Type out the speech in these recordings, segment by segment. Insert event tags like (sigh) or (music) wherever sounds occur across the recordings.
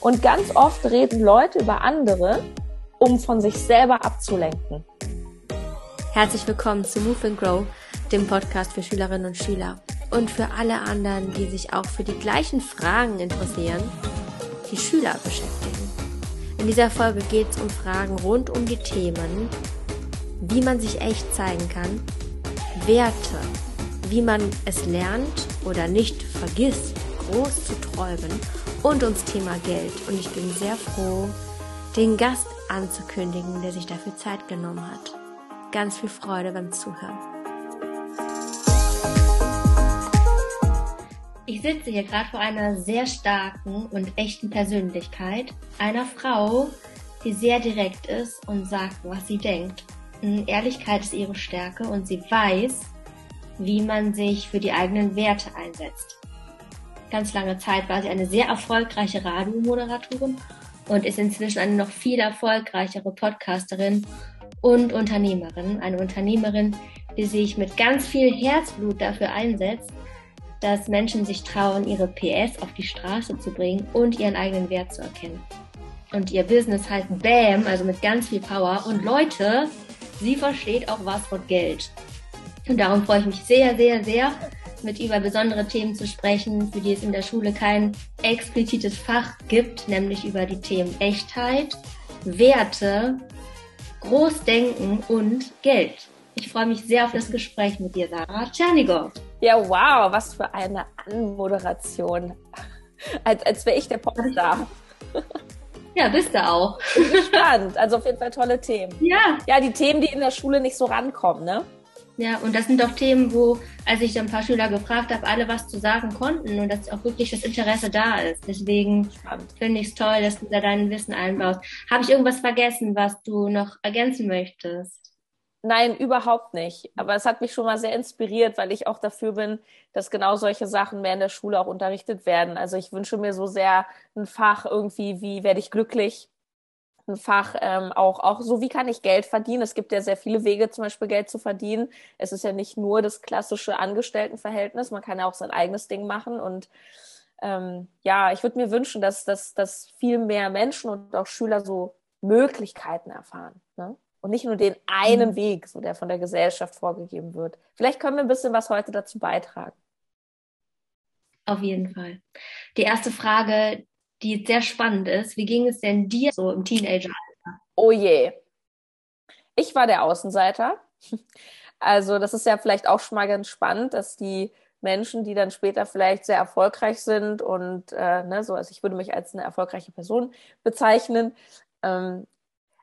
Und ganz oft reden Leute über andere, um von sich selber abzulenken. Herzlich willkommen zu Move and Grow, dem Podcast für Schülerinnen und Schüler und für alle anderen, die sich auch für die gleichen Fragen interessieren, die Schüler beschäftigen. In dieser Folge geht es um Fragen rund um die Themen, wie man sich echt zeigen kann, Werte, wie man es lernt oder nicht vergisst, groß zu träumen und ums Thema Geld. Und ich bin sehr froh, den Gast anzukündigen, der sich dafür Zeit genommen hat. Ganz viel Freude beim Zuhören. Ich sitze hier gerade vor einer sehr starken und echten Persönlichkeit, einer Frau, die sehr direkt ist und sagt, was sie denkt. Ehrlichkeit ist ihre Stärke und sie weiß, wie man sich für die eigenen Werte einsetzt. Ganz lange Zeit war sie eine sehr erfolgreiche Radiomoderatorin und ist inzwischen eine noch viel erfolgreichere Podcasterin und Unternehmerin. Eine Unternehmerin, die sich mit ganz viel Herzblut dafür einsetzt, dass Menschen sich trauen, ihre PS auf die Straße zu bringen und ihren eigenen Wert zu erkennen. Und ihr Business heißt BAM, also mit ganz viel Power. Und Leute, sie versteht auch was von Geld. Und darum freue ich mich sehr, sehr, sehr, mit über besondere Themen zu sprechen, für die es in der Schule kein explizites Fach gibt, nämlich über die Themen Echtheit, Werte, Großdenken und Geld. Ich freue mich sehr auf das Gespräch mit dir, Sarah Tschernigow. Ja, wow, was für eine Anmoderation. Als, als wäre ich der Popstar. (laughs) Ja, bist du auch. Bin gespannt. Also auf jeden Fall tolle Themen. Ja. Ja, die Themen, die in der Schule nicht so rankommen, ne? Ja, und das sind doch Themen, wo, als ich ein paar Schüler gefragt habe, alle was zu sagen konnten und dass auch wirklich das Interesse da ist. Deswegen finde ich es toll, dass du da dein Wissen einbaust. Habe ich irgendwas vergessen, was du noch ergänzen möchtest? Nein, überhaupt nicht. Aber es hat mich schon mal sehr inspiriert, weil ich auch dafür bin, dass genau solche Sachen mehr in der Schule auch unterrichtet werden. Also ich wünsche mir so sehr ein Fach irgendwie, wie werde ich glücklich? Ein Fach ähm, auch, auch so, wie kann ich Geld verdienen? Es gibt ja sehr viele Wege, zum Beispiel Geld zu verdienen. Es ist ja nicht nur das klassische Angestelltenverhältnis, man kann ja auch sein eigenes Ding machen. Und ähm, ja, ich würde mir wünschen, dass, dass, dass viel mehr Menschen und auch Schüler so Möglichkeiten erfahren. Ne? Und nicht nur den einen mhm. Weg, so der von der Gesellschaft vorgegeben wird. Vielleicht können wir ein bisschen was heute dazu beitragen. Auf jeden Fall. Die erste Frage, die sehr spannend ist. Wie ging es denn dir so im Teenageralter? Oh je. Ich war der Außenseiter. (laughs) Also das ist ja vielleicht auch schon mal ganz spannend, dass die Menschen, die dann später vielleicht sehr erfolgreich sind und äh, ne, so, also ich würde mich als eine erfolgreiche Person bezeichnen. Ähm,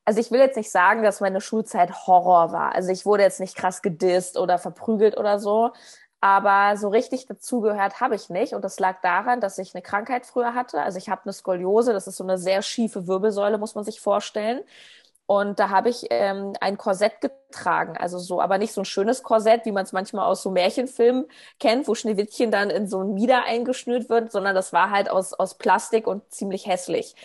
also ich will jetzt nicht sagen, dass meine Schulzeit Horror war. Also ich wurde jetzt nicht krass gedisst oder verprügelt oder so, aber so richtig dazugehört habe ich nicht. Und das lag daran, dass ich eine Krankheit früher hatte. Also ich habe eine Skoliose, das ist so eine sehr schiefe Wirbelsäule, muss man sich vorstellen. Und da habe ich ähm, ein Korsett getragen, also so, aber nicht so ein schönes Korsett, wie man es manchmal aus so Märchenfilmen kennt, wo Schneewittchen dann in so ein Mieder eingeschnürt wird, sondern das war halt aus, aus Plastik und ziemlich hässlich.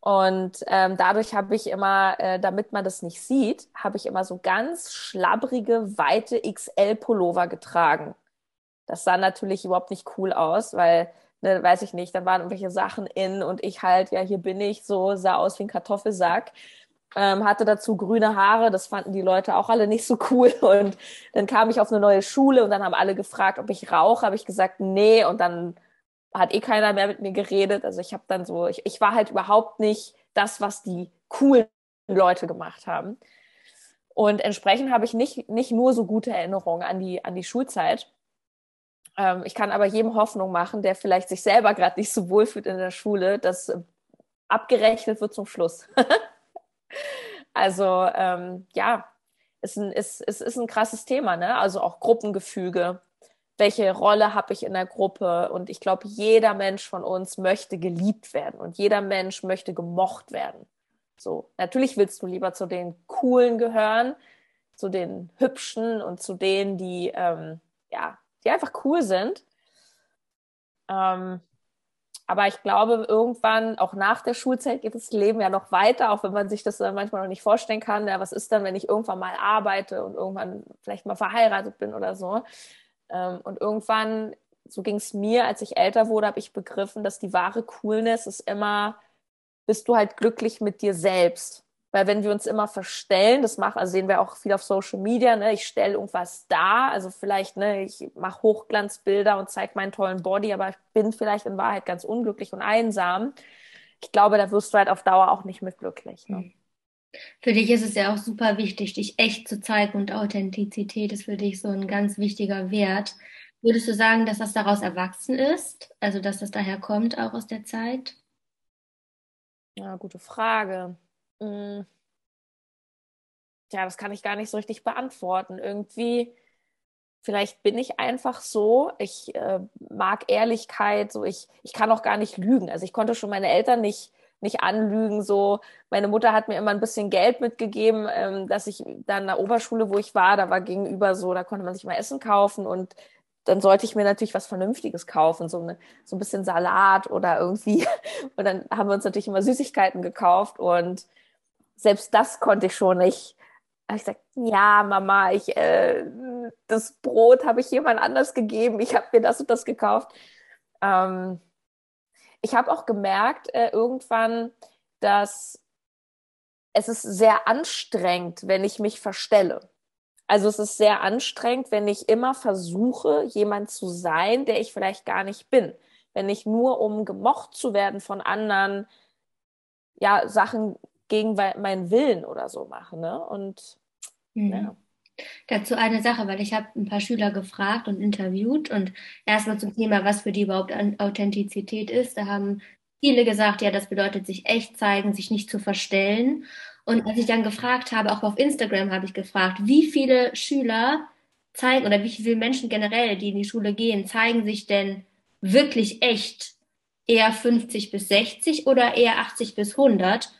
Und ähm, dadurch habe ich immer, äh, damit man das nicht sieht, habe ich immer so ganz schlabbrige, weite XL-Pullover getragen. Das sah natürlich überhaupt nicht cool aus, weil, ne, weiß ich nicht, dann waren irgendwelche Sachen in und ich halt, ja, hier bin ich, so sah aus wie ein Kartoffelsack. Ähm, hatte dazu grüne Haare, das fanden die Leute auch alle nicht so cool. (laughs) Und dann kam ich auf eine neue Schule und dann haben alle gefragt, ob ich rauche. Habe ich gesagt, nee. Und dann hat eh keiner mehr mit mir geredet. Also ich habe dann so, ich, ich war halt überhaupt nicht das, was die coolen Leute gemacht haben. Und entsprechend habe ich nicht, nicht nur so gute Erinnerungen an die, an die Schulzeit. Ähm, ich kann aber jedem Hoffnung machen, der vielleicht sich selber gerade nicht so wohl fühlt in der Schule, dass äh, abgerechnet wird zum Schluss. (laughs) also ähm, ja, es ist, ist, ist ein krasses Thema, ne? Also auch Gruppengefüge. Welche Rolle habe ich in der Gruppe? Und ich glaube, jeder Mensch von uns möchte geliebt werden und jeder Mensch möchte gemocht werden. So, natürlich willst du lieber zu den Coolen gehören, zu den Hübschen und zu denen, die ähm, ja die einfach cool sind. Ähm, aber ich glaube, irgendwann, auch nach der Schulzeit, geht das Leben ja noch weiter, auch wenn man sich das manchmal noch nicht vorstellen kann. Ja, was ist dann, wenn ich irgendwann mal arbeite und irgendwann vielleicht mal verheiratet bin oder so? Ähm, und irgendwann so ging es mir, als ich älter wurde, habe ich begriffen, dass die wahre Coolness ist immer, bist du halt glücklich mit dir selbst. Weil wenn wir uns immer verstellen, das machen, also sehen wir auch viel auf Social Media, ne, ich stelle irgendwas dar, also vielleicht, ne, ich mache Hochglanzbilder und zeige meinen tollen Body, aber ich bin vielleicht in Wahrheit ganz unglücklich und einsam. Ich glaube, da wirst du halt auf Dauer auch nicht mit glücklich. Ne? Für dich ist es ja auch super wichtig, dich echt zu zeigen und Authentizität ist für dich so ein ganz wichtiger Wert. Würdest du sagen, dass das daraus erwachsen ist? Also, dass das daher kommt, auch aus der Zeit? Ja, gute Frage. Hm. Ja, das kann ich gar nicht so richtig beantworten. Irgendwie, vielleicht bin ich einfach so. Ich äh, mag Ehrlichkeit, so ich, ich kann auch gar nicht lügen. Also ich konnte schon meine Eltern nicht, nicht anlügen. So, meine Mutter hat mir immer ein bisschen Geld mitgegeben, ähm, dass ich dann in der Oberschule, wo ich war, da war gegenüber so, da konnte man sich mal Essen kaufen und dann sollte ich mir natürlich was Vernünftiges kaufen, so, eine, so ein bisschen Salat oder irgendwie. (laughs) Und dann haben wir uns natürlich immer Süßigkeiten gekauft und selbst das konnte ich schon nicht. Aber ich sagte, ja, Mama, ich, äh, das Brot habe ich jemand anders gegeben, ich habe mir das und das gekauft. Ähm, ich habe auch gemerkt äh, irgendwann, dass es ist sehr anstrengend, wenn ich mich verstelle. Also es ist sehr anstrengend, wenn ich immer versuche, jemand zu sein, der ich vielleicht gar nicht bin. Wenn ich nur, um gemocht zu werden von anderen, ja, Sachen gegen meinen Willen oder so mache. Ne? Und mhm. ja. Dazu eine Sache, weil ich habe ein paar Schüler gefragt und interviewt und erstmal zum Thema, was für die überhaupt Authentizität ist. Da haben viele gesagt, ja, das bedeutet sich echt zeigen, sich nicht zu verstellen. Und als ich dann gefragt habe, auch auf Instagram habe ich gefragt, wie viele Schüler zeigen oder wie viele Menschen generell, die in die Schule gehen, zeigen sich denn wirklich echt eher 50 bis 60 oder eher 80 bis 100?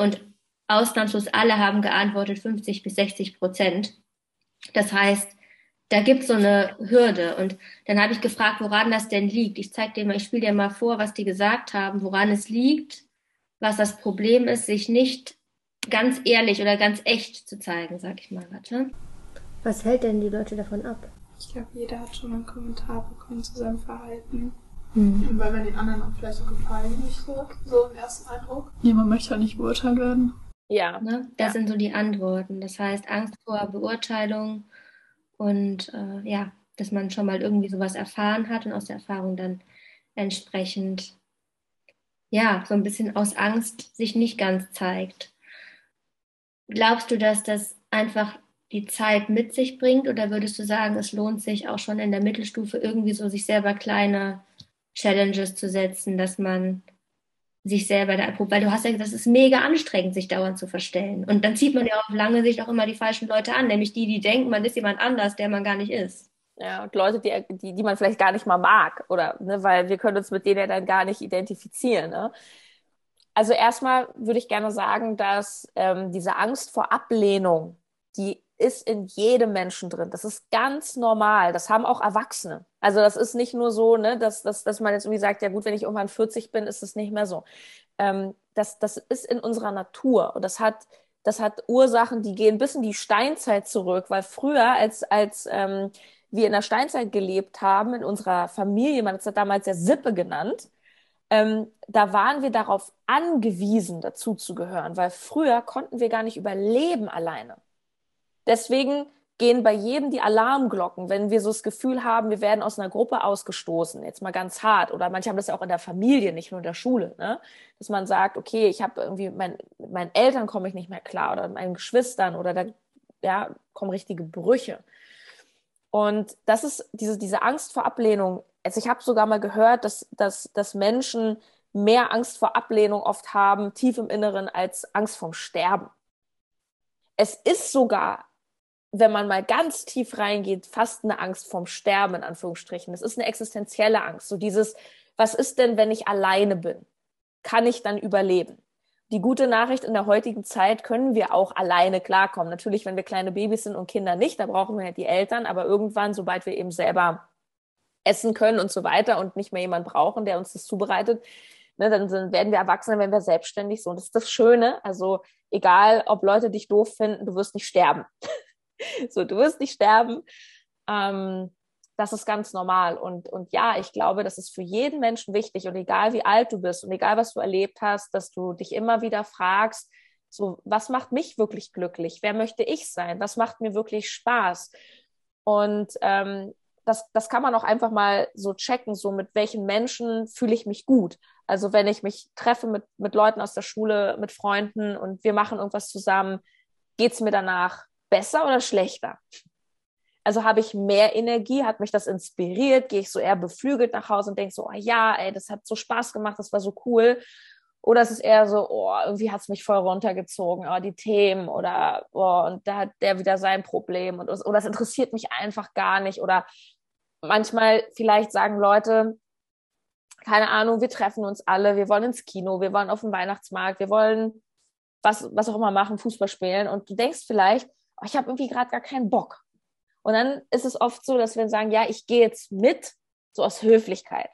Und ausnahmslos alle haben geantwortet 50 bis 60 Prozent. Das heißt, da gibt es so eine Hürde. Und dann habe ich gefragt, woran das denn liegt. Ich zeige dir mal, ich spiele dir mal vor, was die gesagt haben, woran es liegt, was das Problem ist, sich nicht ganz ehrlich oder ganz echt zu zeigen, sag ich mal. Warte. Was hält denn die Leute davon ab? Ich glaube, jeder hat schon einen Kommentar bekommen zu seinem Verhalten. Mhm. Weil wenn den anderen auch vielleicht so gefallen nicht so, so im ersten Eindruck. Ja, man möchte halt nicht beurteilt werden. Ja. Ne? Das ja. sind so die Antworten. Das heißt, Angst vor Beurteilung und äh, ja, dass man schon mal irgendwie sowas erfahren hat und aus der Erfahrung dann entsprechend, ja, so ein bisschen aus Angst sich nicht ganz zeigt. Glaubst du, dass das einfach die Zeit mit sich bringt oder würdest du sagen, es lohnt sich auch schon in der Mittelstufe irgendwie so sich selber kleine Challenges zu setzen, dass man sich selber da erprobt, weil du hast ja gesagt, das ist mega anstrengend, sich dauernd zu verstellen. Und dann zieht man ja auf lange Sicht auch immer die falschen Leute an, nämlich die, die denken, man ist jemand anders, der man gar nicht ist. Ja, und Leute, die, die, die man vielleicht gar nicht mal mag, oder, ne, weil wir können uns mit denen ja dann gar nicht identifizieren, ne? Also erstmal würde ich gerne sagen, dass ähm, diese Angst vor Ablehnung, die ist in jedem Menschen drin. Das ist ganz normal. Das haben auch Erwachsene. Also das ist nicht nur so, ne, dass, dass, dass man jetzt irgendwie sagt, ja gut, wenn ich irgendwann 40 bin, ist es nicht mehr so. Ähm, das, das ist in unserer Natur und das hat, das hat Ursachen, die gehen bis in die Steinzeit zurück, weil früher, als, als ähm, wir in der Steinzeit gelebt haben, in unserer Familie, man hat es damals ja Sippe genannt, ähm, da waren wir darauf angewiesen, dazu zu gehören, weil früher konnten wir gar nicht überleben alleine. Deswegen gehen bei jedem die Alarmglocken, wenn wir so das Gefühl haben, wir werden aus einer Gruppe ausgestoßen, jetzt mal ganz hart. Oder manche haben das ja auch in der Familie, nicht nur in der Schule, ne? dass man sagt, okay, ich habe irgendwie, mein, mit meinen Eltern komme ich nicht mehr klar oder mit meinen Geschwistern oder da ja, kommen richtige Brüche. Und das ist diese, diese Angst vor Ablehnung. Also ich habe sogar mal gehört, dass, dass, dass Menschen mehr Angst vor Ablehnung oft haben, tief im Inneren, als Angst vorm Sterben. Es ist sogar wenn man mal ganz tief reingeht, fast eine Angst vorm Sterben, in Anführungsstrichen. Es ist eine existenzielle Angst. So dieses, was ist denn, wenn ich alleine bin? Kann ich dann überleben? Die gute Nachricht in der heutigen Zeit können wir auch alleine klarkommen. Natürlich, wenn wir kleine Babys sind und Kinder nicht, da brauchen wir halt die Eltern, aber irgendwann, sobald wir eben selber essen können und so weiter und nicht mehr jemand brauchen, der uns das zubereitet, ne, dann sind, werden wir Erwachsene, wenn wir selbstständig sind. Und das ist das Schöne. Also egal, ob Leute dich doof finden, du wirst nicht sterben. (laughs) so, du wirst nicht sterben. Ähm, das ist ganz normal. Und, und ja, ich glaube, das ist für jeden Menschen wichtig. Und egal wie alt du bist und egal was du erlebt hast, dass du dich immer wieder fragst, so, was macht mich wirklich glücklich? Wer möchte ich sein? Was macht mir wirklich Spaß? Und ähm, das, das kann man auch einfach mal so checken, so mit welchen Menschen fühle ich mich gut. Also wenn ich mich treffe mit, mit Leuten aus der Schule, mit Freunden und wir machen irgendwas zusammen, geht es mir danach besser oder schlechter? Also habe ich mehr Energie, hat mich das inspiriert, gehe ich so eher beflügelt nach Hause und denke so, oh ja, ey, das hat so Spaß gemacht, das war so cool. Oder es ist eher so, oh, irgendwie hat es mich voll runtergezogen, oh, die Themen oder oh, und da hat der wieder sein Problem und oder es interessiert mich einfach gar nicht. Oder manchmal vielleicht sagen Leute, keine Ahnung, wir treffen uns alle, wir wollen ins Kino, wir wollen auf den Weihnachtsmarkt, wir wollen was, was auch immer machen, Fußball spielen. Und du denkst vielleicht, oh, ich habe irgendwie gerade gar keinen Bock. Und dann ist es oft so, dass wir sagen, ja, ich gehe jetzt mit, so aus Höflichkeit.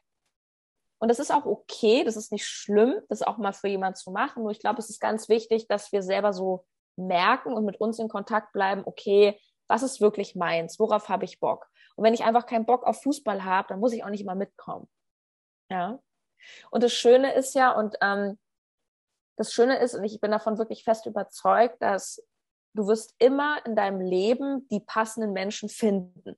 Und das ist auch okay, das ist nicht schlimm, das auch mal für jemanden zu machen. Nur ich glaube, es ist ganz wichtig, dass wir selber so merken und mit uns in Kontakt bleiben, okay, was ist wirklich meins? Worauf habe ich Bock? Und wenn ich einfach keinen Bock auf Fußball habe, dann muss ich auch nicht immer mitkommen. Ja. Und das Schöne ist ja, und ähm, das Schöne ist, und ich bin davon wirklich fest überzeugt, dass du wirst immer in deinem Leben die passenden Menschen finden.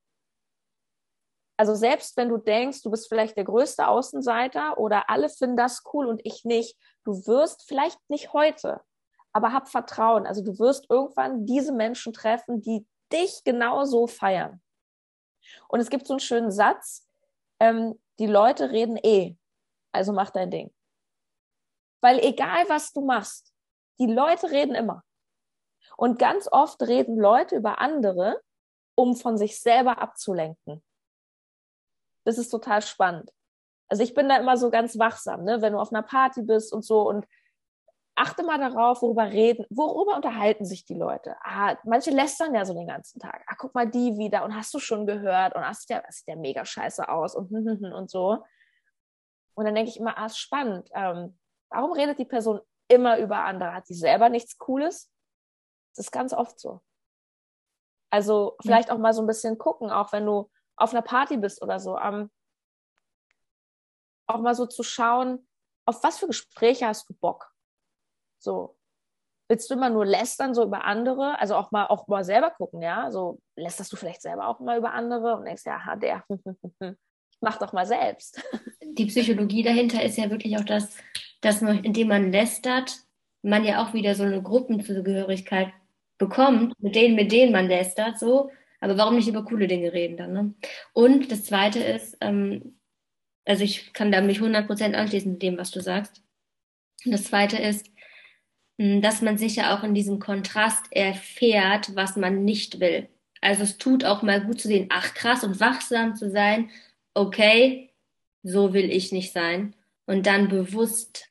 Also selbst wenn du denkst, du bist vielleicht der größte Außenseiter oder alle finden das cool und ich nicht, du wirst vielleicht nicht heute, aber hab Vertrauen. Also du wirst irgendwann diese Menschen treffen, die dich genauso feiern. Und es gibt so einen schönen Satz, ähm, die Leute reden eh, also mach dein Ding. Weil egal was du machst, die Leute reden immer. Und ganz oft reden Leute über andere, um von sich selber abzulenken. Das ist total spannend. Also ich bin da immer so ganz wachsam, ne? wenn du auf einer Party bist und so und achte mal darauf, worüber reden, worüber unterhalten sich die Leute. Ah, manche lästern ja so den ganzen Tag. Ah, guck mal die wieder und hast du schon gehört und hast ja, sieht ja mega scheiße aus und und so. Und dann denke ich immer, ah, ist spannend. Ähm, warum redet die Person immer über andere? Hat sie selber nichts Cooles? Das ist ganz oft so. Also vielleicht auch mal so ein bisschen gucken, auch wenn du auf einer Party bist oder so, ähm, auch mal so zu schauen, auf was für Gespräche hast du Bock? So, willst du immer nur lästern so über andere? Also auch mal auch mal selber gucken, ja? So lästerst du vielleicht selber auch mal über andere und denkst, ja, der, (laughs) mach doch mal selbst. (laughs) Die Psychologie dahinter ist ja wirklich auch das, dass man, indem man lästert, man ja auch wieder so eine Gruppenzugehörigkeit bekommt, mit denen, mit denen man lästert, so. Aber warum nicht über coole Dinge reden dann? Ne? Und das Zweite ist, ähm, also ich kann da mich 100% anschließen mit dem, was du sagst. Und das Zweite ist, hm, dass man sich ja auch in diesem Kontrast erfährt, was man nicht will. Also es tut auch mal gut zu sehen, ach krass und wachsam zu sein, okay, so will ich nicht sein. Und dann bewusst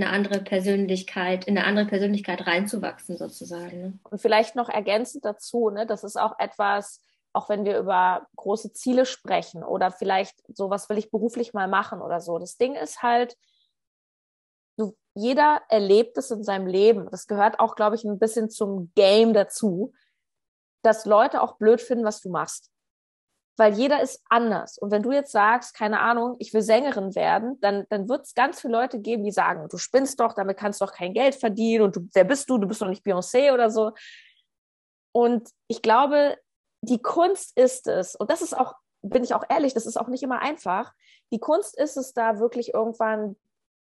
eine andere Persönlichkeit, in eine andere Persönlichkeit reinzuwachsen sozusagen. Ne? Und vielleicht noch ergänzend dazu, ne, das ist auch etwas, auch wenn wir über große Ziele sprechen oder vielleicht so, was will ich beruflich mal machen oder so. Das Ding ist halt, du, jeder erlebt es in seinem Leben. Das gehört auch, glaube ich, ein bisschen zum Game dazu, dass Leute auch blöd finden, was du machst weil jeder ist anders. Und wenn du jetzt sagst, keine Ahnung, ich will Sängerin werden, dann, dann wird es ganz viele Leute geben, die sagen, du spinnst doch, damit kannst du doch kein Geld verdienen und du, wer bist du? Du bist doch nicht Beyoncé oder so. Und ich glaube, die Kunst ist es, und das ist auch, bin ich auch ehrlich, das ist auch nicht immer einfach. Die Kunst ist es, da wirklich irgendwann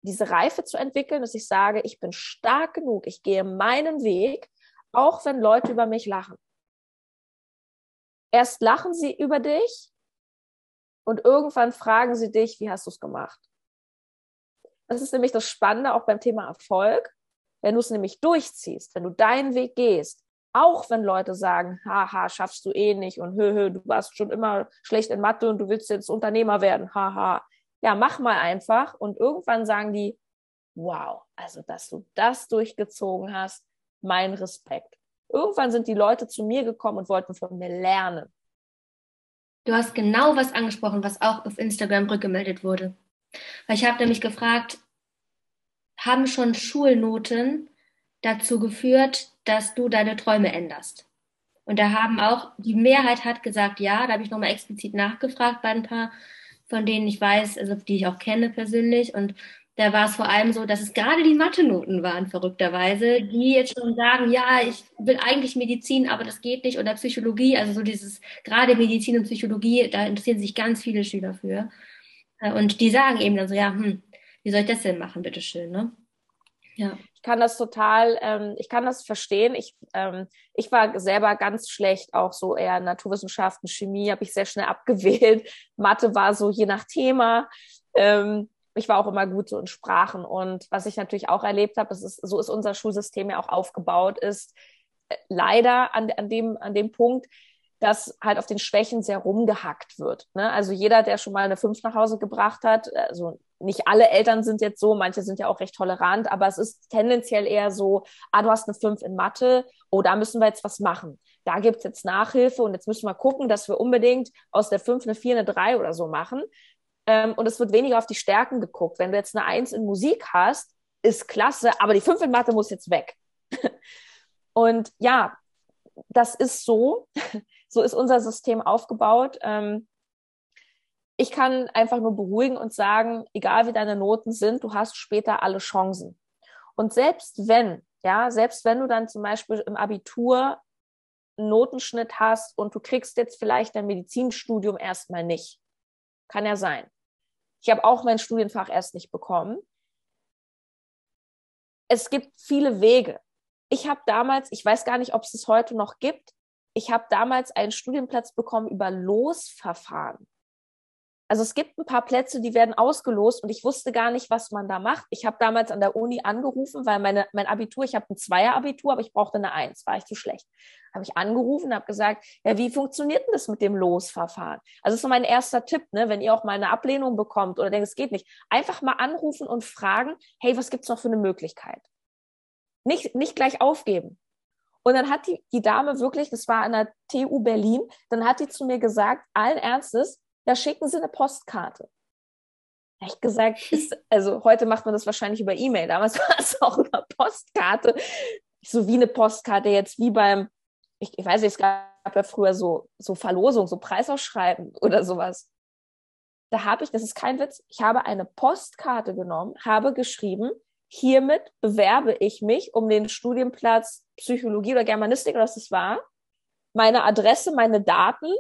diese Reife zu entwickeln, dass ich sage, ich bin stark genug, ich gehe meinen Weg, auch wenn Leute über mich lachen. Erst lachen sie über dich und irgendwann fragen sie dich, wie hast du es gemacht? Das ist nämlich das Spannende auch beim Thema Erfolg. Wenn du es nämlich durchziehst, wenn du deinen Weg gehst, auch wenn Leute sagen, haha, schaffst du eh nicht und hö, hö, du warst schon immer schlecht in Mathe und du willst jetzt Unternehmer werden, haha. Ja, mach mal einfach und irgendwann sagen die, wow, also dass du das durchgezogen hast, mein Respekt. Irgendwann sind die Leute zu mir gekommen und wollten von mir lernen. Du hast genau was angesprochen, was auch auf Instagram rückgemeldet wurde. Weil ich habe nämlich gefragt, haben schon Schulnoten dazu geführt, dass du deine Träume änderst? Und da haben auch, die Mehrheit hat gesagt, ja, da habe ich nochmal explizit nachgefragt bei ein paar, von denen ich weiß, also die ich auch kenne persönlich. Und da war es vor allem so, dass es gerade die Mathe-Noten waren, verrückterweise, die jetzt schon sagen, ja, ich will eigentlich Medizin, aber das geht nicht, oder Psychologie, also so dieses, gerade Medizin und Psychologie, da interessieren sich ganz viele Schüler für. Äh, und die sagen eben dann so, ja, hm, wie soll ich das denn machen, bitteschön, ne? Ja. Ich kann das total, ähm, ich kann das verstehen. Ich, ähm, ich war selber ganz schlecht, auch so eher Naturwissenschaften, Chemie habe ich sehr schnell abgewählt. Mathe war so je nach Thema. Ähm, ich war auch immer gut so in Sprachen. Und was ich natürlich auch erlebt habe, ist, so ist unser Schulsystem ja auch aufgebaut, ist äh, leider an, an, dem, an dem Punkt, dass halt auf den Schwächen sehr rumgehackt wird. Ne? Also jeder, der schon mal eine Fünf nach Hause gebracht hat, also nicht alle Eltern sind jetzt so, manche sind ja auch recht tolerant, aber es ist tendenziell eher so, ah, du hast eine Fünf in Mathe, oh, da müssen wir jetzt was machen. Da gibt's jetzt Nachhilfe und jetzt müssen wir gucken, dass wir unbedingt aus der Fünf eine Vier, eine Drei oder so machen. Ähm, und es wird weniger auf die Stärken geguckt. Wenn du jetzt eine Eins in Musik hast, ist klasse, aber die Fünf in Mathe muss jetzt weg. (laughs) und ja, das ist so. (laughs) So ist unser System aufgebaut. Ähm, ich kann einfach nur beruhigen und sagen, egal wie deine Noten sind, du hast später alle Chancen. Und selbst wenn, ja, selbst wenn du dann zum Beispiel im Abitur einen Notenschnitt hast und du kriegst jetzt vielleicht dein Medizinstudium erstmal nicht, kann ja sein. Ich habe auch mein Studienfach erst nicht bekommen. Es gibt viele Wege. Ich habe damals, ich weiß gar nicht, ob es es heute noch gibt, ich habe damals einen Studienplatz bekommen über Losverfahren. Also es gibt ein paar Plätze, die werden ausgelost und ich wusste gar nicht, was man da macht. Ich habe damals an der Uni angerufen, weil meine, mein Abitur, ich habe ein Zweier-Abitur, aber ich brauchte eine Eins, war ich zu schlecht. Habe ich angerufen und habe gesagt, ja, wie funktioniert denn das mit dem Losverfahren? Also das ist so mein erster Tipp, ne, wenn ihr auch mal eine Ablehnung bekommt oder denkt, es geht nicht, einfach mal anrufen und fragen, hey, was gibt's noch für eine Möglichkeit? Nicht, nicht gleich aufgeben. Und dann hat die, die Dame wirklich, das war an der TU Berlin, dann hat die zu mir gesagt, allen Ernstes, da schicken Sie eine Postkarte. Ich gesagt, (laughs) ist, also heute macht man das wahrscheinlich über E-Mail, damals (laughs) war es auch über Postkarte. So wie eine Postkarte jetzt, wie beim, ich, ich weiß nicht, es gab ja früher so, so Verlosung, so Preisausschreiben oder sowas. Da habe ich, das ist kein Witz, ich habe eine Postkarte genommen, habe geschrieben, hiermit bewerbe ich mich um den Studienplatz Psychologie oder Germanistik oder was das war, meine Adresse, meine Daten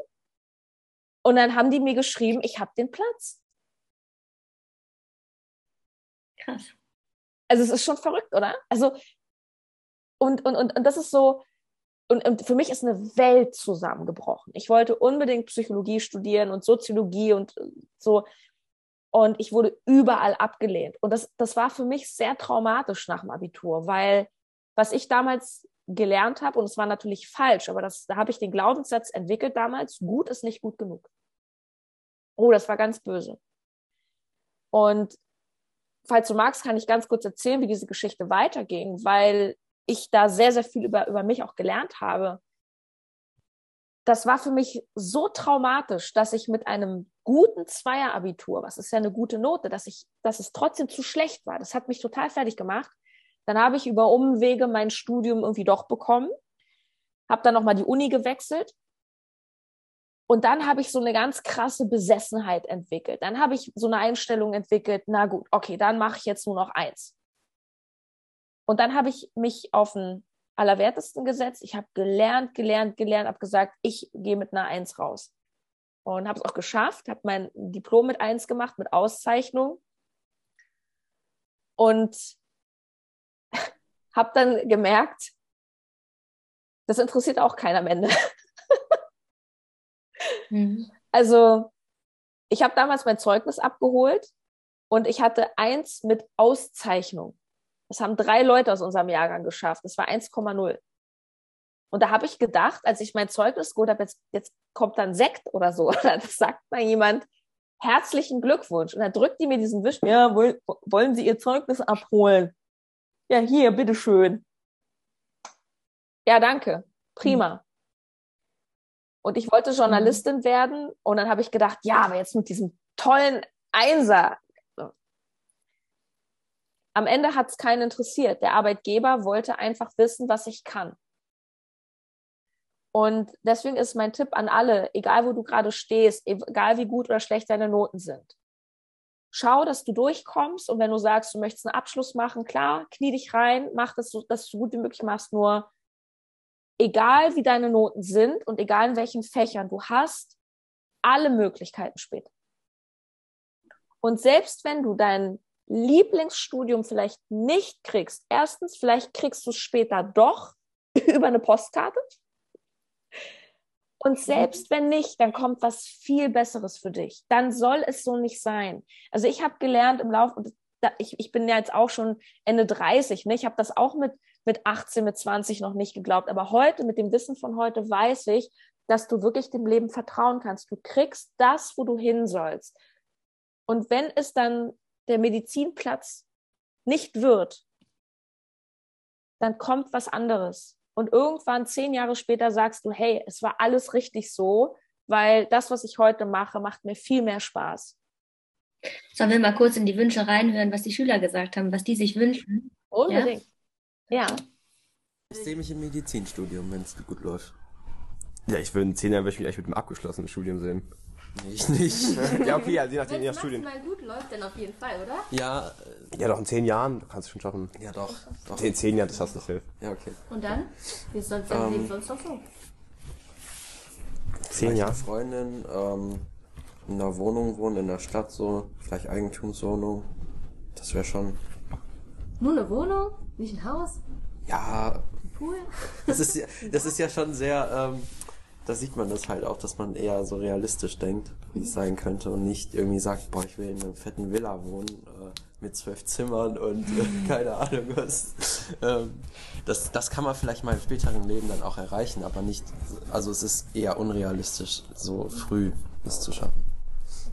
und dann haben die mir geschrieben, ich habe den Platz. Krass. Also es ist schon verrückt, oder? Also und und und, und das ist so und, und für mich ist eine Welt zusammengebrochen. Ich wollte unbedingt Psychologie studieren und Soziologie und so und ich wurde überall abgelehnt und das das war für mich sehr traumatisch nach dem Abitur, weil was ich damals gelernt habe, und es war natürlich falsch, aber das, da habe ich den Glaubenssatz entwickelt damals, gut ist nicht gut genug. Oh, das war ganz böse. Und falls du magst, kann ich ganz kurz erzählen, wie diese Geschichte weiterging, weil ich da sehr, sehr viel über, über mich auch gelernt habe. Das war für mich so traumatisch, dass ich mit einem guten Zweierabitur, was ist ja eine gute Note, dass ich, dass es trotzdem zu schlecht war. Das hat mich total fertig gemacht. Dann habe ich über Umwege mein Studium irgendwie doch bekommen, habe dann nochmal die Uni gewechselt und dann habe ich so eine ganz krasse Besessenheit entwickelt. Dann habe ich so eine Einstellung entwickelt, na gut, okay, dann mache ich jetzt nur noch eins. Und dann habe ich mich auf den Allerwertesten gesetzt. Ich habe gelernt, gelernt, gelernt, habe gesagt, ich gehe mit einer Eins raus. Und habe es auch geschafft, habe mein Diplom mit Eins gemacht, mit Auszeichnung. Und habe dann gemerkt, das interessiert auch keiner am Ende. mhm. Also, ich habe damals mein Zeugnis abgeholt und ich hatte eins mit Auszeichnung. Das haben drei Leute aus unserem Jahrgang geschafft. Das war 1,0. Und da habe ich gedacht, als ich mein Zeugnis geholt habe, jetzt, jetzt kommt dann Sekt oder so. (laughs) Oder das sagt mal jemand, herzlichen Glückwunsch. Und dann drückt die mir diesen Wisch, ja, wollen Sie Ihr Zeugnis abholen? Ja, hier, bitteschön. Ja, danke. Prima. Mhm. Und ich wollte Journalistin mhm. werden und dann habe ich gedacht, ja, aber jetzt mit diesem tollen Einser. Am Ende hat es keinen interessiert. Der Arbeitgeber wollte einfach wissen, was ich kann. Und deswegen ist mein Tipp an alle, egal wo du gerade stehst, egal wie gut oder schlecht deine Noten sind. Schau, dass du durchkommst und wenn du sagst, du möchtest einen Abschluss machen, klar, knie dich rein, mach das, dass du so gut wie möglich machst, nur egal wie deine Noten sind und egal in welchen Fächern du hast, alle Möglichkeiten später. Und selbst wenn du dein Lieblingsstudium vielleicht nicht kriegst, erstens, vielleicht kriegst du es später doch (laughs) über eine Postkarte. Und selbst wenn nicht, dann kommt was viel Besseres für dich. Dann soll es so nicht sein. Also ich habe gelernt im Laufe, ich, ich bin ja jetzt auch schon Ende 30, ne? ich habe das auch mit, mit 18, mit 20 noch nicht geglaubt. Aber heute, mit dem Wissen von heute, weiß ich, dass du wirklich dem Leben vertrauen kannst. Du kriegst das, wo du hin sollst. Und wenn es dann der Medizinplatz nicht wird, dann kommt was anderes. Und irgendwann, zehn Jahre später, sagst du, hey, es war alles richtig so, weil das, was ich heute mache, macht mir viel mehr Spaß. Sollen wir mal kurz in die Wünsche reinhören, was die Schüler gesagt haben, was die sich wünschen? Unbedingt. Ja. ja. Ich sehe mich im Medizinstudium, wenn es gut läuft. Ja, ich würde in zehn Jahren mich mit einem abgeschlossenen Studium sehen. Nee, ich nicht. (laughs) ja, okay, also je nachdem, je nach Studien. Wenn es gut läuft, dann auf jeden Fall, oder? Ja. Ja, doch, in zehn Jahren kannst du schon schaffen. Ja, doch. doch. In zehn Jahren, das hast du safe. Ja, okay. Und dann? Wie ist sonst dein ähm, Leben sonst noch so? Zehn Jahre. Freundin, ähm, in einer Wohnung wohnen, in der Stadt so, vielleicht Eigentumswohnung. Das wäre schon. Nur eine Wohnung? Nicht ein Haus? Ja. Pool? Das ist, das ist ja schon sehr, ähm, da sieht man das halt auch, dass man eher so realistisch denkt, wie es sein könnte und nicht irgendwie sagt, boah, ich will in einer fetten Villa wohnen äh, mit zwölf Zimmern und äh, (laughs) keine Ahnung was. Ähm, das, das kann man vielleicht mal im späteren Leben dann auch erreichen, aber nicht, also es ist eher unrealistisch, so früh es zu schaffen.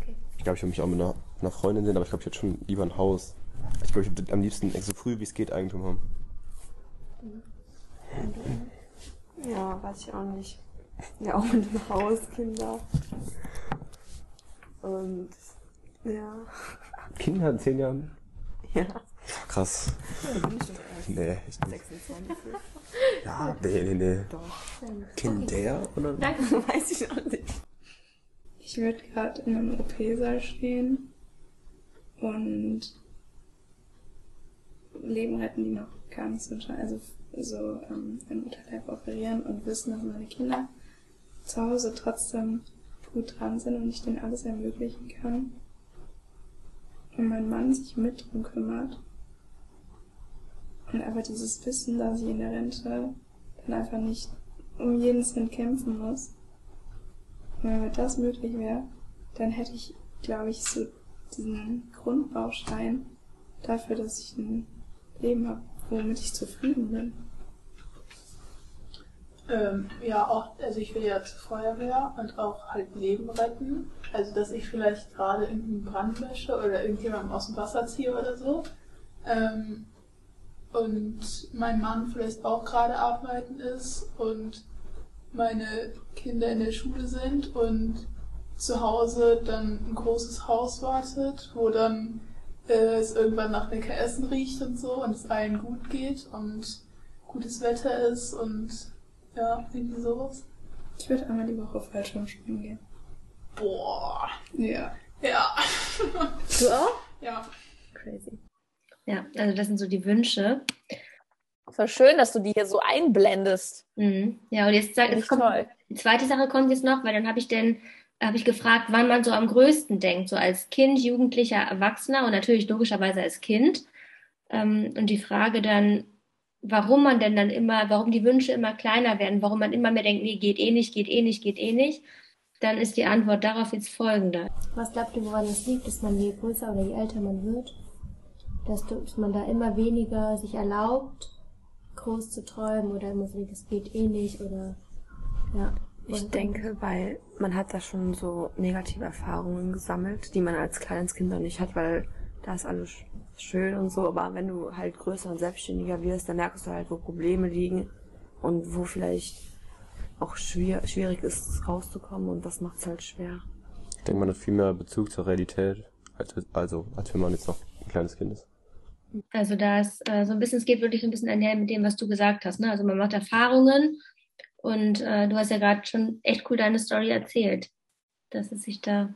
Okay. Ich glaube, ich würde mich auch mit einer, einer Freundin sehen, aber ich glaube, ich hätte schon lieber ein Haus. Ich glaube, ich würde am liebsten so früh wie es geht Eigentum haben. Ja, weiß ich auch nicht. Ja, auch mit dem Haus, Kinder. Und ja. Kinder in zehn Jahren? Ja. Krass. Ja, bin ich doch erst. Nee, echt nicht. 26. Ja, nee, nee, nee. Doch. Kinder oder? Danke, (laughs) weiß ich auch nicht. Ich würde gerade in einem OP-Saal stehen und Leben retten, die noch gar nicht so, also so ähm, im Mutterleib operieren und wissen, dass meine Kinder zu Hause trotzdem gut dran sind und ich denen alles ermöglichen kann. Und mein Mann sich mit drum kümmert. Und aber dieses Wissen, dass ich in der Rente dann einfach nicht um jeden Cent kämpfen muss. Und wenn mir das möglich wäre, dann hätte ich, glaube ich, so diesen Grundbaustein dafür, dass ich ein Leben habe, womit ich zufrieden bin. Ähm, ja, auch, also ich will ja zur Feuerwehr und auch halt Leben retten. Also, dass ich vielleicht gerade irgendeinen Brand lösche oder irgendjemandem aus dem Wasser ziehe oder so. Ähm, und mein Mann vielleicht auch gerade arbeiten ist und meine Kinder in der Schule sind und zu Hause dann ein großes Haus wartet, wo dann äh, es irgendwann nach lecker Essen riecht und so und es allen gut geht und gutes Wetter ist und ja, irgendwie sowas. Ich würde einmal die Woche Fallschirmspringen gehen. Boah. Ja. Ja. Du auch? Ja. Crazy. Ja, also das sind so die Wünsche. Voll schön, dass du die hier so einblendest. Mhm. Ja, und jetzt, jetzt kommt, toll. die zweite Sache kommt jetzt noch, weil dann habe ich denn habe ich gefragt, wann man so am größten denkt, so als Kind, Jugendlicher, Erwachsener und natürlich logischerweise als Kind. Ähm, und die Frage dann, warum man denn dann immer, warum die Wünsche immer kleiner werden, warum man immer mehr denkt, nee, geht eh nicht, geht eh nicht, geht eh nicht, dann ist die Antwort darauf jetzt folgende. Was glaubt ihr, woran es liegt, dass man je größer oder je älter man wird, dass, man da immer weniger sich erlaubt, groß zu träumen oder immer so denkt, es geht eh nicht oder ja. Ich denke, weil man hat da schon so negative Erfahrungen gesammelt, die man als kleines Kind noch nicht hat, weil da ist alles schön und so, aber wenn du halt größer und selbstständiger wirst, dann merkst du halt, wo Probleme liegen und wo vielleicht auch schwer, schwierig ist, rauszukommen und das macht es halt schwer. Ich denke, man hat viel mehr Bezug zur Realität, als, also als wenn man jetzt noch ein kleines Kind ist. Also da ist äh, so ein bisschen, es geht wirklich ein bisschen einher mit dem, was du gesagt hast. Ne? Also man macht Erfahrungen Und äh, du hast ja gerade schon echt cool deine Story erzählt, dass es sich da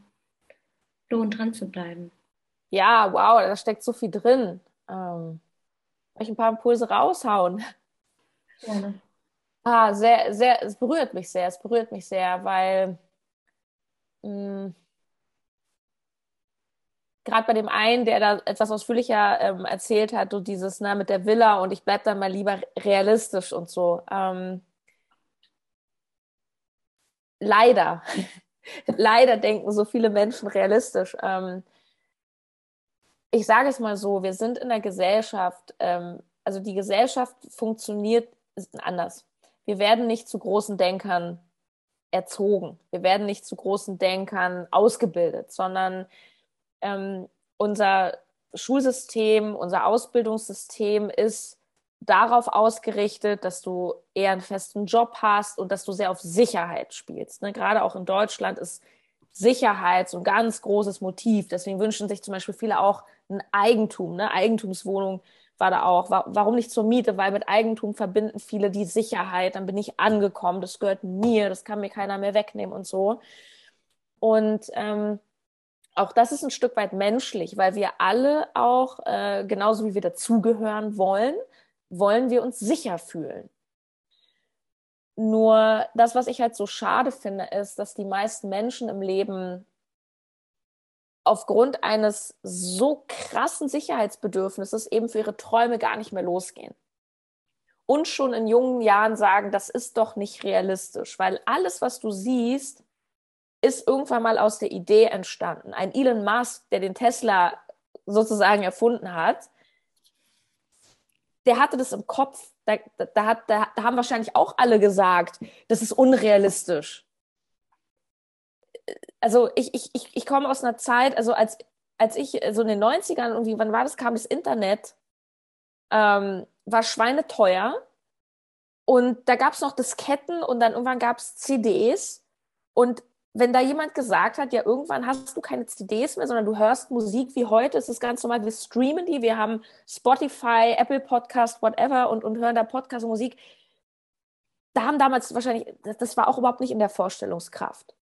lohnt, dran zu bleiben. Ja, wow, da steckt so viel drin. Ähm, ich ein paar Impulse raushauen. Gerne. Ah, sehr, sehr, es berührt mich sehr, es berührt mich sehr, weil mh, gerade bei dem einen, der da etwas ausführlicher ähm, erzählt hat, so dieses ne, mit der Villa und ich bleib dann mal lieber realistisch und so. Ähm, leider, (laughs) leider denken so viele Menschen realistisch. Ähm, ich sage es mal so, wir sind in der Gesellschaft, ähm, also die Gesellschaft funktioniert anders. Wir werden nicht zu großen Denkern erzogen. Wir werden nicht zu großen Denkern ausgebildet, sondern ähm, unser Schulsystem, unser Ausbildungssystem ist darauf ausgerichtet, dass du eher einen festen Job hast und dass du sehr auf Sicherheit spielst. Ne? Gerade auch in Deutschland ist Sicherheit so ein ganz großes Motiv. Deswegen wünschen sich zum Beispiel viele auch ein Eigentum, ne? Eigentumswohnung war da auch. Warum nicht zur Miete? Weil mit Eigentum verbinden viele die Sicherheit. Dann bin ich angekommen, das gehört mir, das kann mir keiner mehr wegnehmen und so. Und ähm, auch das ist ein Stück weit menschlich, weil wir alle auch, äh, genauso wie wir dazugehören wollen, wollen wir uns sicher fühlen. Nur das, was ich halt so schade finde, ist, dass die meisten Menschen im Leben aufgrund eines so krassen Sicherheitsbedürfnisses eben für ihre Träume gar nicht mehr losgehen. Und schon in jungen Jahren sagen, das ist doch nicht realistisch, weil alles, was du siehst, ist irgendwann mal aus der Idee entstanden. Ein Elon Musk, der den Tesla sozusagen erfunden hat, der hatte das im Kopf. Da, da, hat, da, da haben wahrscheinlich auch alle gesagt, das ist unrealistisch also ich, ich, ich, ich komme aus einer Zeit, also als, als ich so in den 90ern, irgendwie, wann war das, kam das Internet, ähm, war schweineteuer. Und da gab es noch Disketten und dann irgendwann gab es CDs. Und wenn da jemand gesagt hat, ja, irgendwann hast du keine CDs mehr, sondern du hörst Musik wie heute, ist es ganz normal, wir streamen die, wir haben Spotify, Apple Podcast, whatever und, und hören da Podcast und Musik. Da haben damals wahrscheinlich, das war auch überhaupt nicht in der Vorstellungskraft.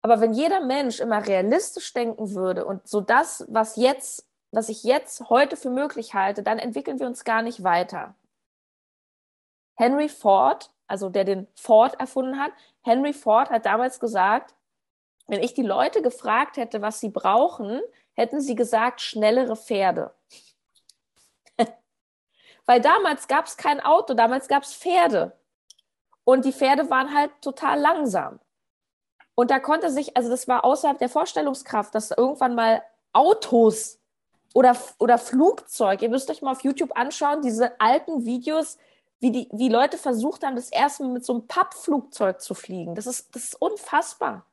Aber wenn jeder Mensch immer realistisch denken würde und so das, was jetzt, was ich jetzt heute für möglich halte, dann entwickeln wir uns gar nicht weiter. Henry Ford, also der den Ford erfunden hat, Henry Ford hat damals gesagt, wenn ich die Leute gefragt hätte, was sie brauchen, hätten sie gesagt, schnellere Pferde. (laughs) Weil damals gab es kein Auto, damals gab es Pferde. Und die Pferde waren halt total langsam. Und da konnte sich, also das war außerhalb der Vorstellungskraft, dass irgendwann mal Autos oder, oder Flugzeug, ihr müsst euch mal auf YouTube anschauen, diese alten Videos, wie, die, wie Leute versucht haben, das erste Mal mit so einem Pappflugzeug zu fliegen. Das ist, das ist unfassbar.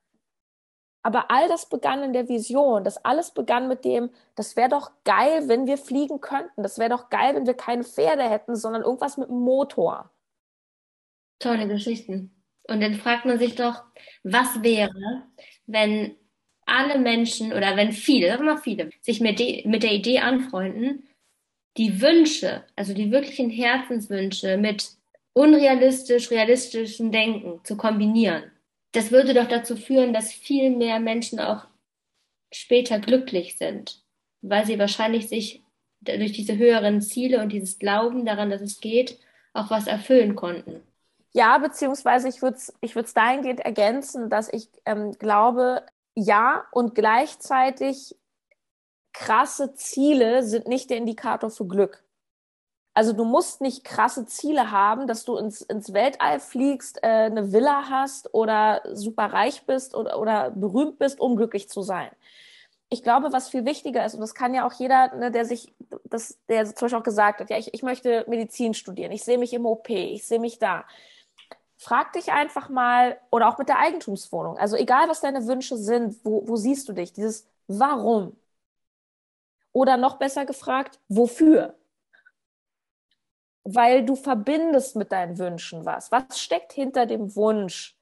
Aber all das begann in der Vision. Das alles begann mit dem, das wäre doch geil, wenn wir fliegen könnten. Das wäre doch geil, wenn wir keine Pferde hätten, sondern irgendwas mit einem Motor. Tolle Geschichten. Und dann fragt man sich doch, was wäre, wenn alle Menschen oder wenn viele, sagen wir mal viele, sich mit, mit der Idee anfreunden, die Wünsche, also die wirklichen Herzenswünsche mit unrealistisch realistischen Denken zu kombinieren. Das würde doch dazu führen, dass viel mehr Menschen auch später glücklich sind, weil sie wahrscheinlich sich durch diese höheren Ziele und dieses Glauben daran, dass es geht, auch was erfüllen konnten. Ja, beziehungsweise ich würde es ich würd's dahingehend ergänzen, dass ich ähm, glaube, ja, und gleichzeitig krasse Ziele sind nicht der Indikator für Glück. Also du musst nicht krasse Ziele haben, dass du ins, ins Weltall fliegst, äh, eine Villa hast oder super reich bist oder, oder berühmt bist, um glücklich zu sein. Ich glaube, was viel wichtiger ist, und das kann ja auch jeder, ne, der sich, das, der zum Beispiel auch gesagt hat, ja, ich, ich möchte Medizin studieren, ich sehe mich im OP, ich sehe mich da frag dich einfach mal, oder auch mit der Eigentumswohnung, also egal was deine Wünsche sind, wo, wo siehst du dich? Dieses Warum? Oder noch besser gefragt, wofür? Weil du verbindest mit deinen Wünschen was. Was steckt hinter dem Wunsch?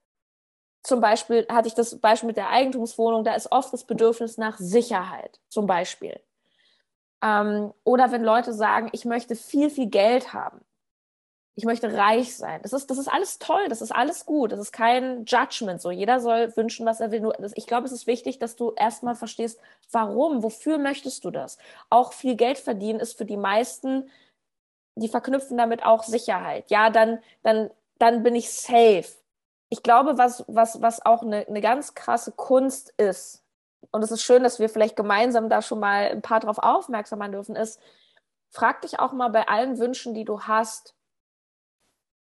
Zum Beispiel hatte ich das Beispiel mit der Eigentumswohnung, da ist oft das Bedürfnis nach Sicherheit, zum Beispiel. Ähm, oder wenn Leute sagen, ich möchte viel, viel Geld haben ich möchte reich sein. Das ist, das ist alles toll, das ist alles gut, das ist kein Judgment. So, jeder soll wünschen, was er will. Nur, ich glaube, es ist wichtig, dass du erstmal verstehst, warum, wofür möchtest du das? Auch viel Geld verdienen ist für die meisten, die verknüpfen damit auch Sicherheit. Ja, dann, dann, dann bin ich safe. Ich glaube, was, was, was auch eine, eine ganz krasse Kunst ist, und es ist schön, dass wir vielleicht gemeinsam da schon mal ein paar drauf aufmerksam machen dürfen, ist, frag dich auch mal bei allen Wünschen, die du hast,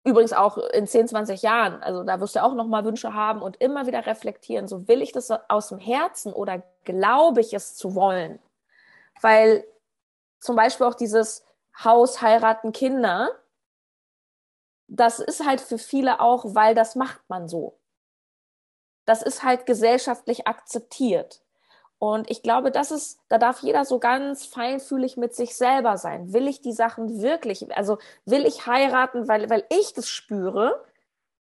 Übrigens auch in 10, 20 Jahren. Also da wirst du auch nochmal Wünsche haben und immer wieder reflektieren. So will ich das aus dem Herzen oder glaube ich es zu wollen? Weil zum Beispiel auch dieses Haus, heiraten, Kinder, das ist halt für viele auch, weil das macht man so. Das ist halt gesellschaftlich akzeptiert. Und ich glaube, das ist, da darf jeder so ganz feinfühlig mit sich selber sein. Will ich die Sachen wirklich, also will ich heiraten, weil, weil ich das spüre?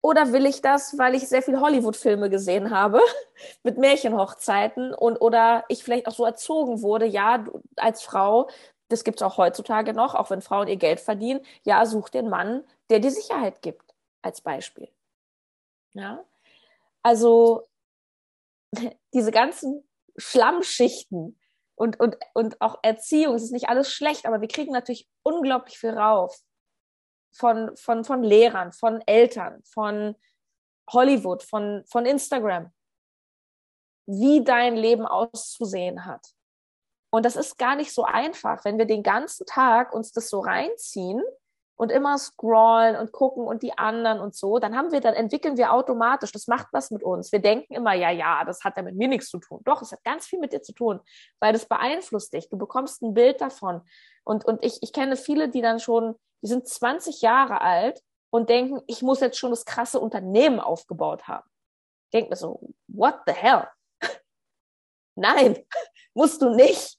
Oder will ich das, weil ich sehr viel Hollywood-Filme gesehen habe (laughs) mit Märchenhochzeiten und oder ich vielleicht auch so erzogen wurde, ja, als Frau, das gibt's auch heutzutage noch, auch wenn Frauen ihr Geld verdienen, ja, such den Mann, der dir Sicherheit gibt, als Beispiel. Ja. Also (laughs) diese ganzen Schlammschichten und, und, und auch Erziehung, es ist nicht alles schlecht, aber wir kriegen natürlich unglaublich viel rauf. Von, von, von Lehrern, von Eltern, von Hollywood, von, von Instagram, wie dein Leben auszusehen hat. Und das ist gar nicht so einfach, wenn wir den ganzen Tag uns das so reinziehen und immer scrollen und gucken und die anderen und so, dann haben wir, dann entwickeln wir automatisch, das macht was mit uns. Wir denken immer, ja, ja, das hat ja mit mir nichts zu tun. Doch, es hat ganz viel mit dir zu tun, weil das beeinflusst dich. Du bekommst ein Bild davon. Und, und ich, ich kenne viele, die dann schon, die sind 20 Jahre alt und denken, ich muss jetzt schon das krasse Unternehmen aufgebaut haben. Ich mir so, what the hell? (laughs) Nein, (laughs) musst du nicht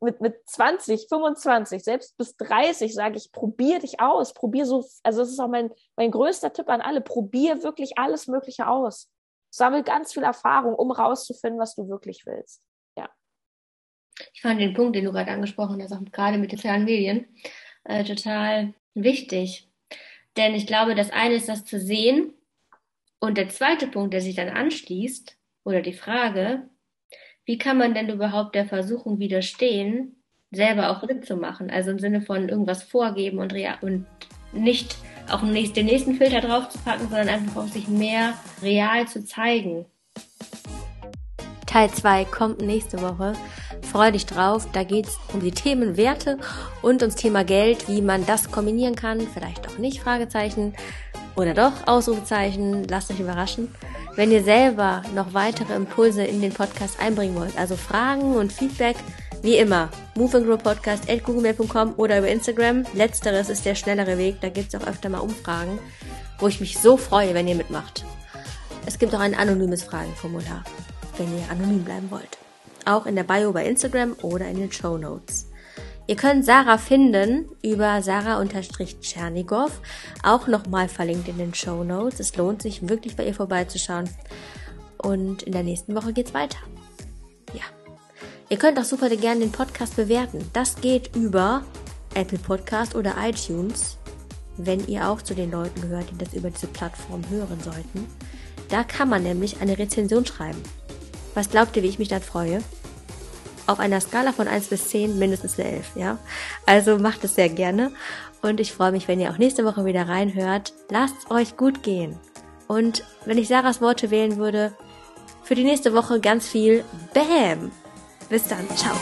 mit, mit 20, 25, selbst bis 30 sage ich, probier dich aus, probier so, also das ist auch mein, mein größter Tipp an alle, probier wirklich alles Mögliche aus. Sammel ganz viel Erfahrung, um rauszufinden, was du wirklich willst. Ja. Ich fand den Punkt, den du gerade angesprochen hast, auch gerade mit sozialen Medien, äh, total wichtig. Denn ich glaube, das eine ist das zu sehen. Und der zweite Punkt, der sich dann anschließt, oder die Frage, wie kann man denn überhaupt der Versuchung widerstehen, selber auch mitzumachen? Also im Sinne von irgendwas vorgeben und, und nicht auch den nächsten Filter draufzupacken, sondern einfach auch sich mehr real zu zeigen. Teil 2 kommt nächste Woche. Freu dich drauf. Da geht es um die Themen Werte und ums Thema Geld, wie man das kombinieren kann. Vielleicht auch nicht, Fragezeichen. Oder doch, Ausrufezeichen. Lasst euch überraschen. Wenn ihr selber noch weitere Impulse in den Podcast einbringen wollt, also Fragen und Feedback, wie immer, moveandgrowpodcast.googlemail.com oder über Instagram. Letzteres ist der schnellere Weg, da gibt es auch öfter mal Umfragen, wo ich mich so freue, wenn ihr mitmacht. Es gibt auch ein anonymes Fragenformular, wenn ihr anonym bleiben wollt. Auch in der Bio bei Instagram oder in den Show Notes. Ihr könnt Sarah finden über Sarah-Tschernigow, auch nochmal verlinkt in den Show Notes. Es lohnt sich wirklich bei ihr vorbeizuschauen. Und in der nächsten Woche geht's weiter. Ja. Ihr könnt auch super gerne den Podcast bewerten. Das geht über Apple Podcast oder iTunes, wenn ihr auch zu den Leuten gehört, die das über diese Plattform hören sollten. Da kann man nämlich eine Rezension schreiben. Was glaubt ihr, wie ich mich dann freue? Auf einer Skala von 1 bis 10 mindestens eine 11, ja? Also macht es sehr gerne und ich freue mich, wenn ihr auch nächste Woche wieder reinhört. Lasst euch gut gehen. Und wenn ich Sarahs Worte wählen würde, für die nächste Woche ganz viel Bam! Bis dann, ciao!